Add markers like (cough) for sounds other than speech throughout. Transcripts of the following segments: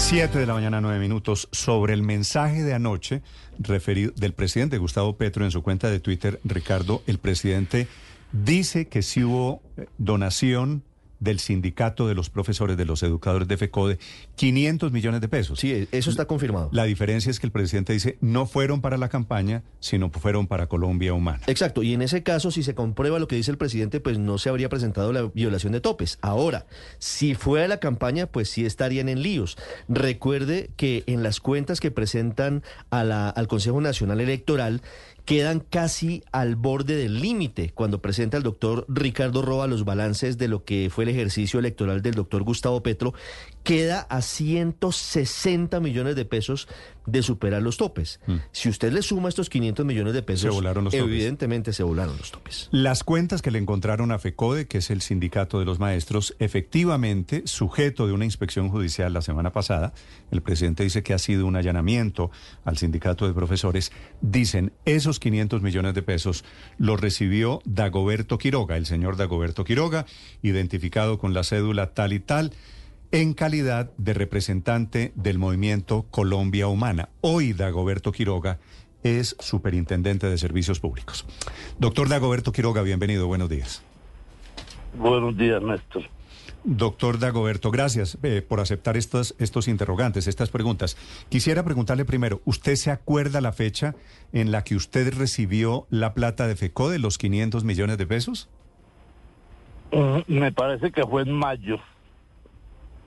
7 de la mañana, 9 minutos. Sobre el mensaje de anoche referido del presidente Gustavo Petro en su cuenta de Twitter, Ricardo, el presidente dice que sí hubo eh, donación del sindicato de los profesores, de los educadores de FECODE, 500 millones de pesos. Sí, eso está confirmado. La diferencia es que el presidente dice no fueron para la campaña, sino fueron para Colombia Humana. Exacto, y en ese caso, si se comprueba lo que dice el presidente, pues no se habría presentado la violación de topes. Ahora, si fue a la campaña, pues sí estarían en líos. Recuerde que en las cuentas que presentan a la, al Consejo Nacional Electoral, quedan casi al borde del límite cuando presenta el doctor Ricardo Roa los balances de lo que fue el ejercicio electoral del doctor Gustavo Petro, queda a 160 millones de pesos de superar los topes. Si usted le suma estos 500 millones de pesos, Se volaron los topes. evidentemente se volaron los topes. Las cuentas que le encontraron a FECODE, que es el sindicato de los maestros, efectivamente, sujeto de una inspección judicial la semana pasada, el presidente dice que ha sido un allanamiento al sindicato de profesores, dicen esos 500 millones de pesos los recibió Dagoberto Quiroga, el señor Dagoberto Quiroga, identificado con la cédula tal y tal en calidad de representante del movimiento Colombia Humana. Hoy Dagoberto Quiroga es superintendente de servicios públicos. Doctor Dagoberto Quiroga, bienvenido, buenos días. Buenos días, Néstor. Doctor Dagoberto, gracias eh, por aceptar estos, estos interrogantes, estas preguntas. Quisiera preguntarle primero, ¿usted se acuerda la fecha en la que usted recibió la plata de FECODE, los 500 millones de pesos? Mm, Me parece que fue en mayo,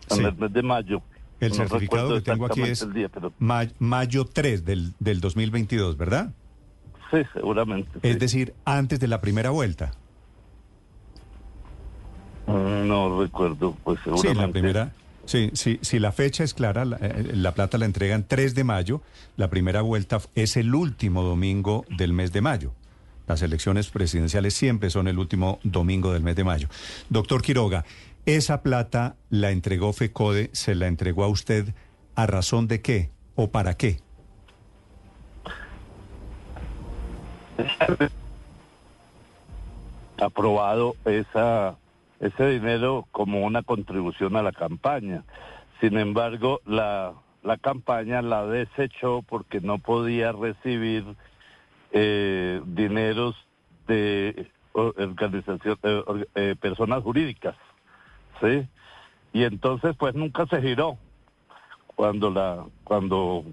en Sí. el mes de mayo. El No certificado que tengo aquí es día, pero mayo 3 del, del 2022, ¿verdad? sí, seguramente. Es sí. decir, antes de la primera vuelta. Mm, No recuerdo, pues Sí, seguramente. la primera. Sí, sí, si la fecha es clara, la, eh, la plata la entregan 3 de mayo, la primera vuelta es el último domingo del mes de mayo. Las elecciones presidenciales siempre son el último domingo del mes de mayo. Doctor Quiroga, ¿esa plata la entregó FECODE, se la entregó a usted a razón de qué o para qué? aprobado esa, ese dinero como una contribución a la campaña. Sin embargo, la, la campaña la desechó porque no podía recibir eh, dineros de organización, eh, eh, personas jurídicas, ¿sí? Y entonces, pues nunca se giró cuando la cuando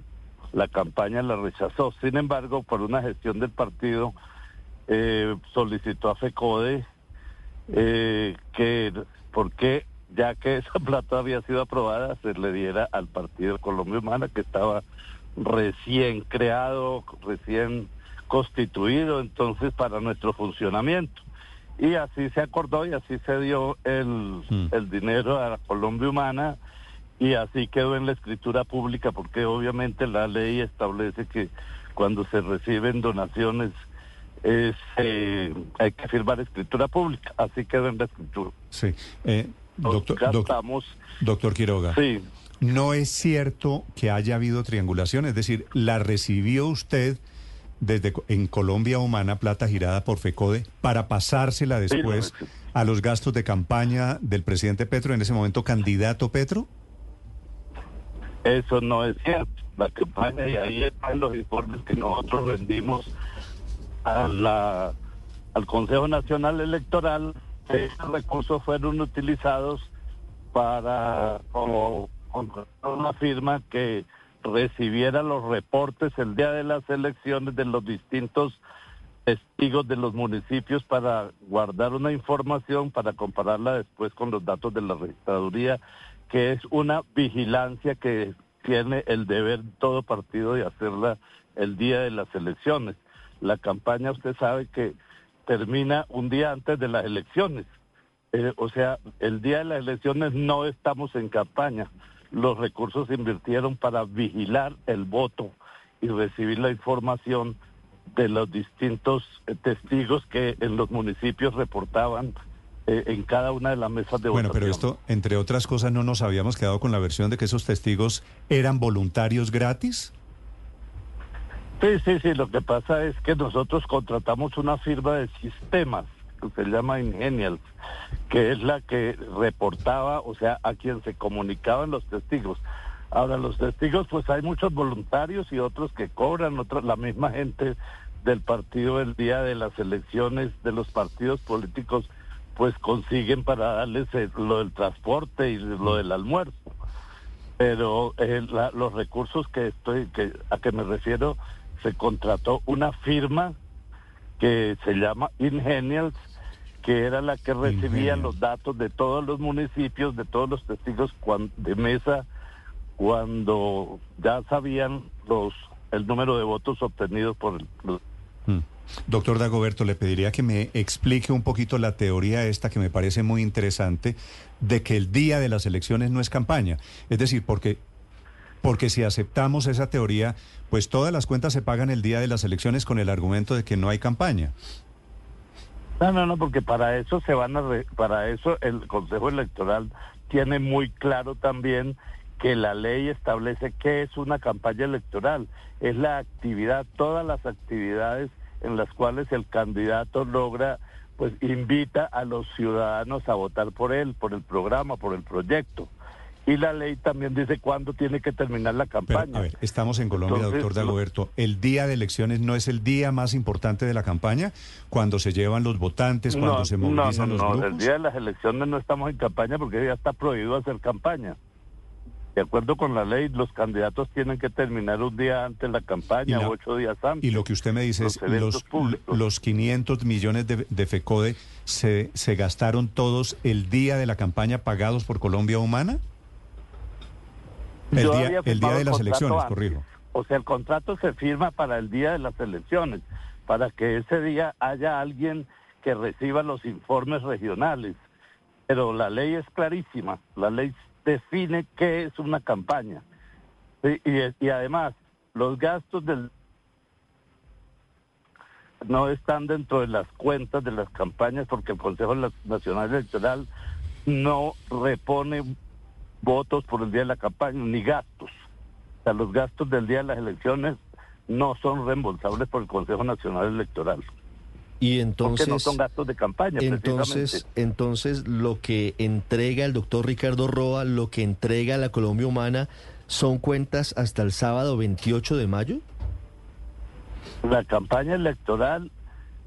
la campaña la rechazó. Sin embargo, por una gestión del partido eh, solicitó a FECODE eh, que, porque ya que (laughs) esa plata había sido aprobada, se le diera al Partido Colombia Humana, que estaba recién creado, recién constituido, entonces para nuestro funcionamiento. Y así se acordó y así se dio el, Mm. el dinero a la Colombia Humana y así quedó en la escritura pública porque obviamente la ley establece que cuando se reciben donaciones es, eh, hay que firmar escritura pública, así quedó en la escritura. Sí. Eh, doctor, doc- doctor Quiroga. sí, No es cierto que haya habido triangulación, es decir, la recibió usted desde en Colombia Humana plata girada por FECODE para pasársela después a los gastos de campaña del presidente Petro, en ese momento candidato Petro. eso no es cierto. La campaña y ahí están los informes que nosotros rendimos a la, al Consejo Nacional Electoral. Esos recursos fueron utilizados para como una firma que recibiera los reportes el día de las elecciones de los distintos testigos de los municipios para guardar una información para compararla después con los datos de la registraduría, que es una vigilancia que tiene el deber todo partido de hacerla el día de las elecciones. La campaña usted sabe que termina un día antes de las elecciones eh, o sea, el día de las elecciones no estamos en campaña. Los recursos se invirtieron para vigilar el voto y recibir la información de los distintos eh, testigos que en los municipios reportaban eh, en cada una de las mesas de Bueno, votación. pero esto, entre otras cosas, no nos habíamos quedado con la versión de que esos testigos eran voluntarios gratis. Sí, sí, sí, lo que pasa es que nosotros contratamos una firma de sistemas que se llama Ingenials, que es la que reportaba, o sea, a quien se comunicaban los testigos. Ahora, los testigos, pues hay muchos voluntarios y otros que cobran, otros, la misma gente del partido el día de las elecciones de los partidos políticos, pues consiguen para darles el- lo del transporte y lo del almuerzo. Pero eh, los recursos que estoy, que a que me refiero, se contrató una firma que se llama Ingenials, que era la que recibía los datos de todos los municipios, de todos los testigos de mesa, cuando ya sabían los el número de votos obtenidos por el, Mm. Doctor Dagoberto, le pediría que me explique un poquito la teoría esta que me parece muy interesante de que el día de las elecciones no es campaña. Es decir, porque, porque si aceptamos esa teoría, pues todas las cuentas se pagan el día de las elecciones con el argumento de que no hay campaña. No, no, no, porque para eso se van a re- para eso el Consejo Electoral tiene muy claro también que la ley establece qué es una campaña electoral. Es la actividad, todas las actividades en las cuales el candidato logra, pues invita a los ciudadanos a votar por él, por el programa, por el proyecto. Y la ley también dice cuándo tiene que terminar la Pero, campaña. a ver, estamos en Colombia, Entonces, doctor Dagoberto. ¿El día de elecciones no es el día más importante de la campaña? Cuando se llevan los votantes, cuando se movilizan no, los no, grupos. El día de las elecciones no estamos en campaña porque ya está prohibido hacer campaña. De acuerdo con la ley, los candidatos tienen que terminar un día antes la campaña, la- ocho días antes. Y lo que usted me dice Los es, los, públicos. los 500 millones de, de FECODE se, se gastaron todos el día de la campaña pagados por Colombia Humana? El Yo día, había el día de las elecciones, corrijo. O sea, el contrato se firma para el día de las elecciones, para que ese día haya alguien que reciba los informes regionales. Pero la ley es clarísima, la ley define qué es una campaña. Y, y además, los gastos del no están dentro de las cuentas de las campañas porque el Consejo Nacional Electoral no repone votos por el día de la campaña ni gastos. O sea, los gastos del día de las elecciones no son reembolsables por el Consejo Nacional Electoral. Y porque entonces... no son gastos de campaña, Entonces, entonces lo que entrega el doctor Ricardo Roa, lo que entrega la Colombia Humana, son cuentas hasta el sábado 28 de mayo. La campaña electoral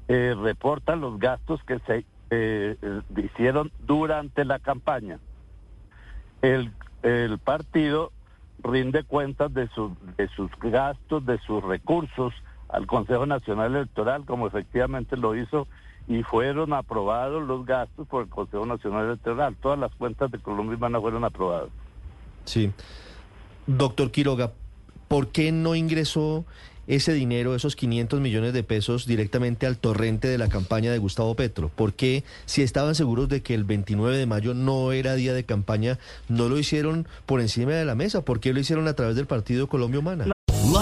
eh, reporta los gastos que se eh, eh, hicieron durante la campaña. El, partido rinde cuentas de, sus de sus gastos, de sus recursos al Consejo Nacional Electoral, como efectivamente lo hizo, y fueron aprobados los gastos por el Consejo Nacional Electoral. Todas las cuentas de Colombia Humana fueron aprobadas. Sí. Doctor Quiroga, ¿por qué no ingresó ese dinero, esos 500 millones de pesos, directamente al torrente de la campaña de Gustavo Petro? ¿Por qué, si estaban seguros de que el 29 de mayo no era día de campaña, no lo hicieron por encima de la mesa? ¿Por qué lo hicieron a través del partido Colombia Humana?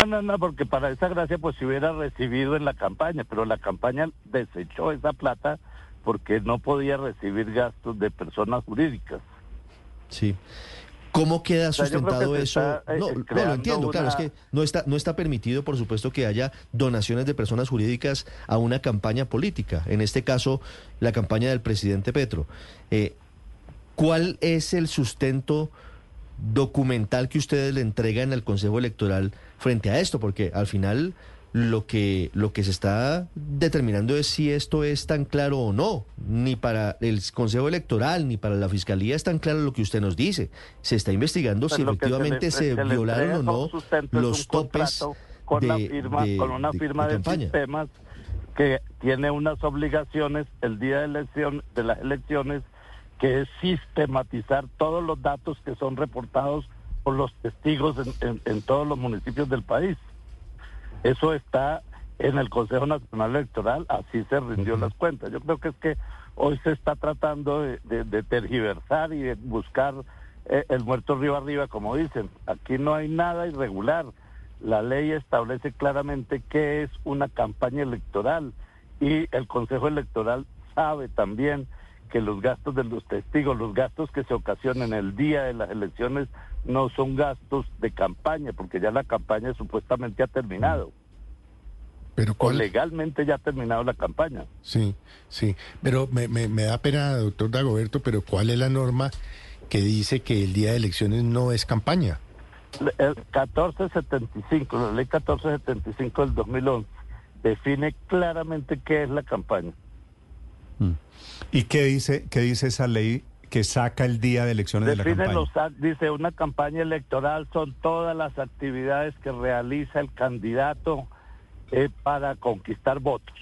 No, no, no, porque para esa gracia pues se hubiera recibido en la campaña, pero la campaña desechó esa plata porque no podía recibir gastos de personas jurídicas. Sí. ¿Cómo queda sustentado eso? está, eh, no, no, lo entiendo, claro, es que no está, no está permitido, por supuesto, que haya donaciones de personas jurídicas a una campaña política, en este caso, la campaña del presidente Petro. Eh, ¿Cuál es el sustento documental que ustedes le entregan al Consejo Electoral frente a esto? Porque al final lo que, lo que se está determinando es si esto es tan claro o no. Ni para el Consejo Electoral ni para la Fiscalía es tan claro lo que usted nos dice. Se está investigando Pues si se efectivamente le- se, violaron o no los topes con, la de- firma, de- con una firma de de, campaña. sistemas que tiene unas obligaciones el día de, elección, de las elecciones, que es sistematizar todos los datos que son reportados por los testigos en, en- en todos los municipios del país. Eso está en el Consejo Nacional Electoral, así se rindió las cuentas. Yo creo que es que hoy se está tratando de, de- de tergiversar y de buscar eh, el muerto río arriba, como dicen. Aquí no hay nada irregular. La ley establece claramente qué es una campaña electoral y el Consejo Electoral sabe también que los gastos de los testigos, los gastos que se ocasionan el día de las elecciones no son gastos de campaña, porque ya la campaña supuestamente ha terminado, Pero o cuál, legalmente ya ha terminado la campaña. Sí, sí. Pero me, me, me da pena, doctor Dagoberto, pero ¿cuál es la norma que dice que el día de elecciones no es campaña? El 1475, la ley 1475 del 2011, define claramente qué es la campaña. ¿Y qué dice, qué dice esa ley que saca el día de elecciones de la Define campaña? los dice una campaña electoral son todas las actividades que realiza el candidato eh, para conquistar votos,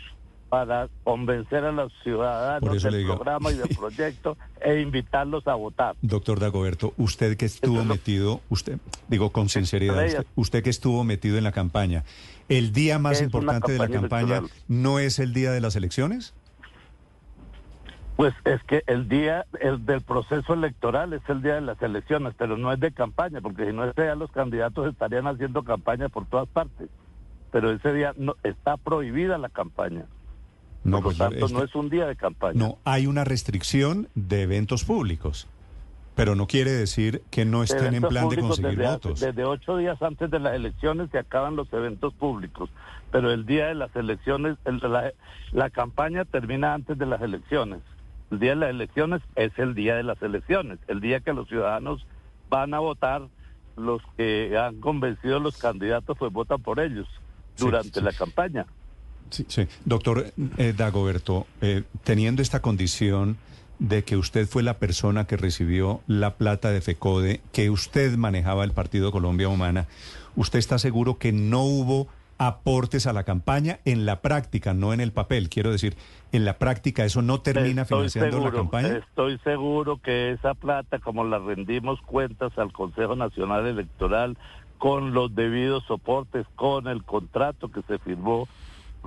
para convencer a los ciudadanos del digo. programa y del (laughs) proyecto e invitarlos a votar. Doctor Dagoberto, usted que estuvo metido, usted, digo con sinceridad, usted, usted que estuvo metido en la campaña, ¿el día más importante de la campaña campaña electoral. no es el día de las elecciones? Pues es que el día el del proceso electoral es el día de las elecciones, pero no es de campaña, porque si no ese día los candidatos estarían haciendo campaña por todas partes. Pero ese día no está prohibida la campaña. No, por lo pues, tanto, este- no es un día de campaña. no, hay una restricción de eventos públicos, pero no quiere decir que no estén en plan de conseguir desde, votos. Desde ocho días antes de las elecciones se acaban los eventos públicos, pero el día de las elecciones, el- la, la campaña termina antes de las elecciones. El día de las elecciones es el día de las elecciones, el día que los ciudadanos van a votar, los que han convencido a los candidatos pues votan por ellos Sí, durante sí. la campaña. Sí, sí. Doctor eh, Dagoberto, eh, teniendo esta condición de que usted fue la persona que recibió la plata de FECODE, que usted manejaba el Partido Colombia Humana, ¿usted está seguro que no hubo aportes a la campaña en la práctica, no en el papel? Quiero decir, en la práctica eso no termina Estoy financiando seguro, la campaña. Estoy seguro que esa plata, como la rendimos cuentas al Consejo Nacional Electoral, con los debidos soportes, con el contrato que se firmó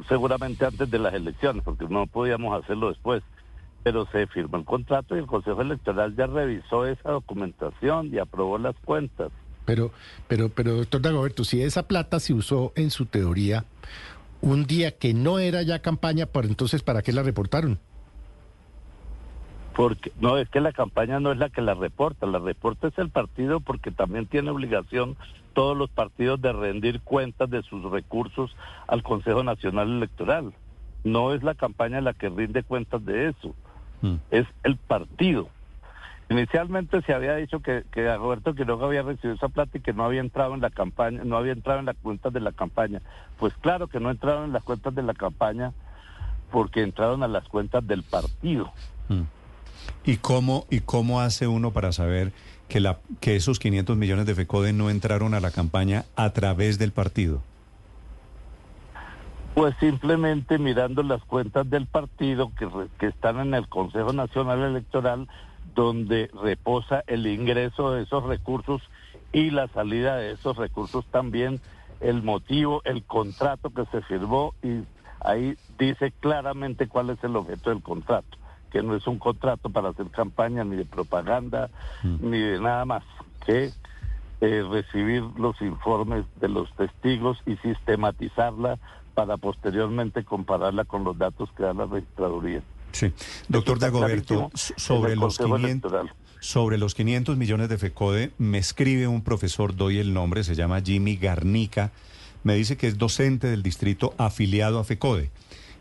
seguramente antes de las elecciones, porque no podíamos hacerlo después, pero se firmó el contrato y el Consejo Electoral ya revisó esa documentación y aprobó las cuentas. Pero, pero, pero, doctor Dagoberto, si esa plata se usó en su teoría un día que no era ya campaña, pues entonces, ¿para qué la reportaron? Porque no es que la campaña no es la que la reporta, la reporta es el partido porque también tiene obligación todos los partidos de rendir cuentas de sus recursos al Consejo Nacional Electoral. No es la campaña la que rinde cuentas de eso, Mm. es el partido. Inicialmente se había dicho que, que Roberto Quiroga había recibido esa plata y que no había entrado en la campaña, no había entrado en las cuentas de la campaña. Pues claro que no entraron en las cuentas de la campaña porque entraron a las cuentas del partido. Mm. ¿Y cómo, ¿Y cómo hace uno para saber que, la, que esos 500 millones de FECODE no entraron a la campaña a través del partido? Pues simplemente mirando las cuentas del partido que, que están en el Consejo Nacional Electoral, donde reposa el ingreso de esos recursos y la salida de esos recursos también, el motivo, el contrato que se firmó y ahí dice claramente cuál es el objeto del contrato, que no es un contrato para hacer campaña ni de propaganda ni de nada más que eh, recibir los informes de los testigos y sistematizarla para posteriormente compararla con los datos que da la registraduría. Sí. Doctor Dagoberto, sobre los, Consejo 500, Electoral. sobre los 500 millones de FECODE, me escribe un profesor, doy el nombre, se llama Jimmy Garnica, me dice que es docente del distrito afiliado a FECODE.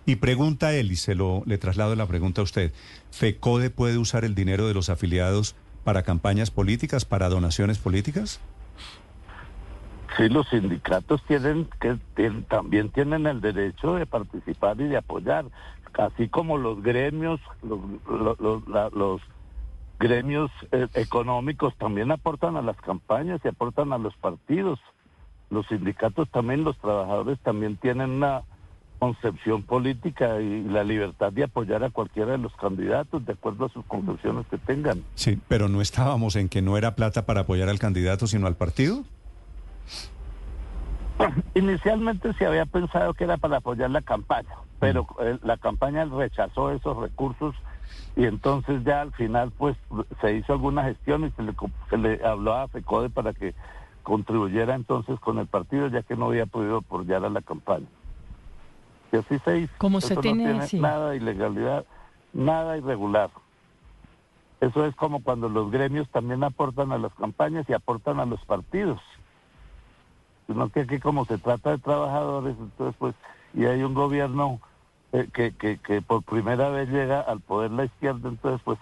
Y pregunta él, y se lo le traslado la pregunta a usted, ¿FECODE puede usar el dinero de los afiliados para campañas políticas, para donaciones políticas? Sí, los sindicatos tienen que tienen- también tienen el derecho de participar y de apoyar, así como los gremios, los, gremios eh, económicos también aportan a las campañas y aportan a los partidos. Los sindicatos también, los trabajadores también tienen una concepción política y la libertad de apoyar a cualquiera de los candidatos de acuerdo a sus concepciones que tengan. Sí, pero no estábamos en que no era plata para apoyar al candidato, sino al partido. (coughs) Inicialmente se había pensado que era para apoyar la campaña, pero eh, la campaña rechazó esos recursos y entonces ya al final pues se hizo alguna gestión y se le, se le habló a FECODE para que contribuyera entonces con el partido ya que no había podido apoyar a la campaña. Y así se hizo. Como se tiene- no tiene sí. nada de ilegalidad, nada irregular. Eso es como cuando los gremios también aportan a las campañas y aportan a los partidos sino que aquí como se trata de trabajadores, entonces pues, y hay un gobierno eh, que, que, que por primera vez llega al poder la izquierda, entonces pues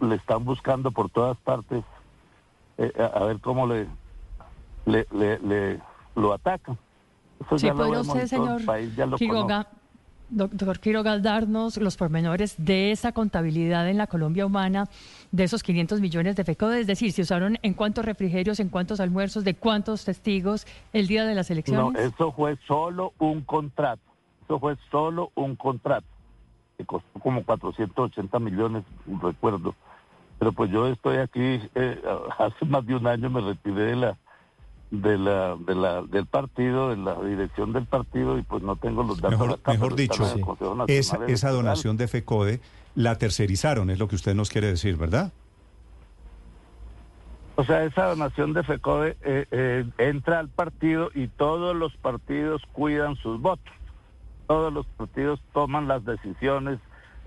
le están buscando por todas partes eh, a, a ver cómo le, le, le, le- lo atacan. Eso Sí, ya lo vemos usted, todo el señor país, ya lo Quiroga, doctor Quiroga, darnos los pormenores de esa contabilidad en la Colombia humana de esos 500 millones de FECODE, es decir, si usaron en cuántos refrigerios, en cuántos almuerzos, de cuántos testigos el día de las No, elecciones. eso fue solo un contrato. Eso fue solo un contrato. Que costó como 480 millones, recuerdo. Pero pues yo estoy aquí, eh, (laughs) hace más de un año me retiré de la, de la, de la, del partido, de la dirección del partido y pues no tengo los datos Mejor, acá, dicho, esa, donación de FECODE la tercerizaron, es lo que usted nos quiere decir, ¿verdad? O sea, esa donación de FECODE eh, eh, entra al partido y todos los partidos cuidan sus votos. Todos los partidos toman las decisiones,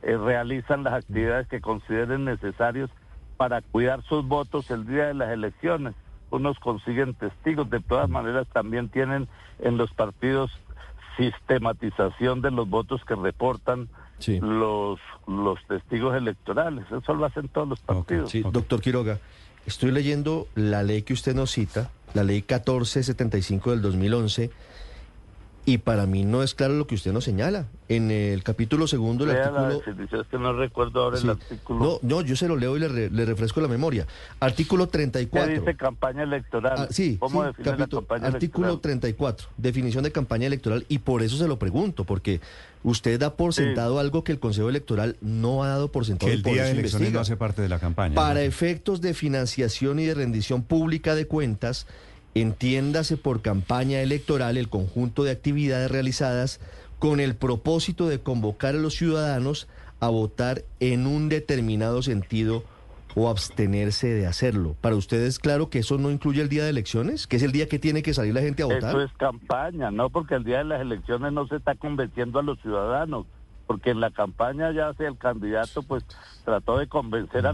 eh, realizan las actividades que consideren necesarios para cuidar sus votos el día de las elecciones. Unos consiguen testigos, de todas maneras también tienen en los partidos sistematización de los votos que reportan Sí. los, los testigos electorales. Eso lo hacen todos los partidos. Sí, doctor Quiroga, estoy leyendo la ley que usted nos cita, la ley 1475 del 2011, y para mí no es claro lo que usted nos señala. En el capítulo segundo, el Lea artículo... es que no recuerdo ahora Sí. el artículo. No, no, yo se lo leo y le, re- le refresco la memoria. Artículo ¿Qué 34. dice campaña electoral? Ah, sí, ¿Cómo sí, define capítulo- la campaña artículo electoral? 34, definición de campaña electoral, y por eso se lo pregunto, porque usted da por Sí. sentado algo que el Consejo Electoral no ha dado por sentado Que el por día de elecciones investiga. no hace parte de la campaña. Para ¿no? efectos de financiación y de rendición pública de cuentas, entiéndase por campaña electoral el conjunto de actividades realizadas con el propósito de convocar a los ciudadanos a votar en un determinado sentido o abstenerse de hacerlo. ¿Para ustedes claro que eso no incluye el día de elecciones? ¿Que es el día que tiene que salir la gente a votar? Eso es campaña, no porque el día de las elecciones no se está convenciendo a los ciudadanos, porque en la campaña ya sea el candidato pues trató de convencer a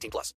18 plus.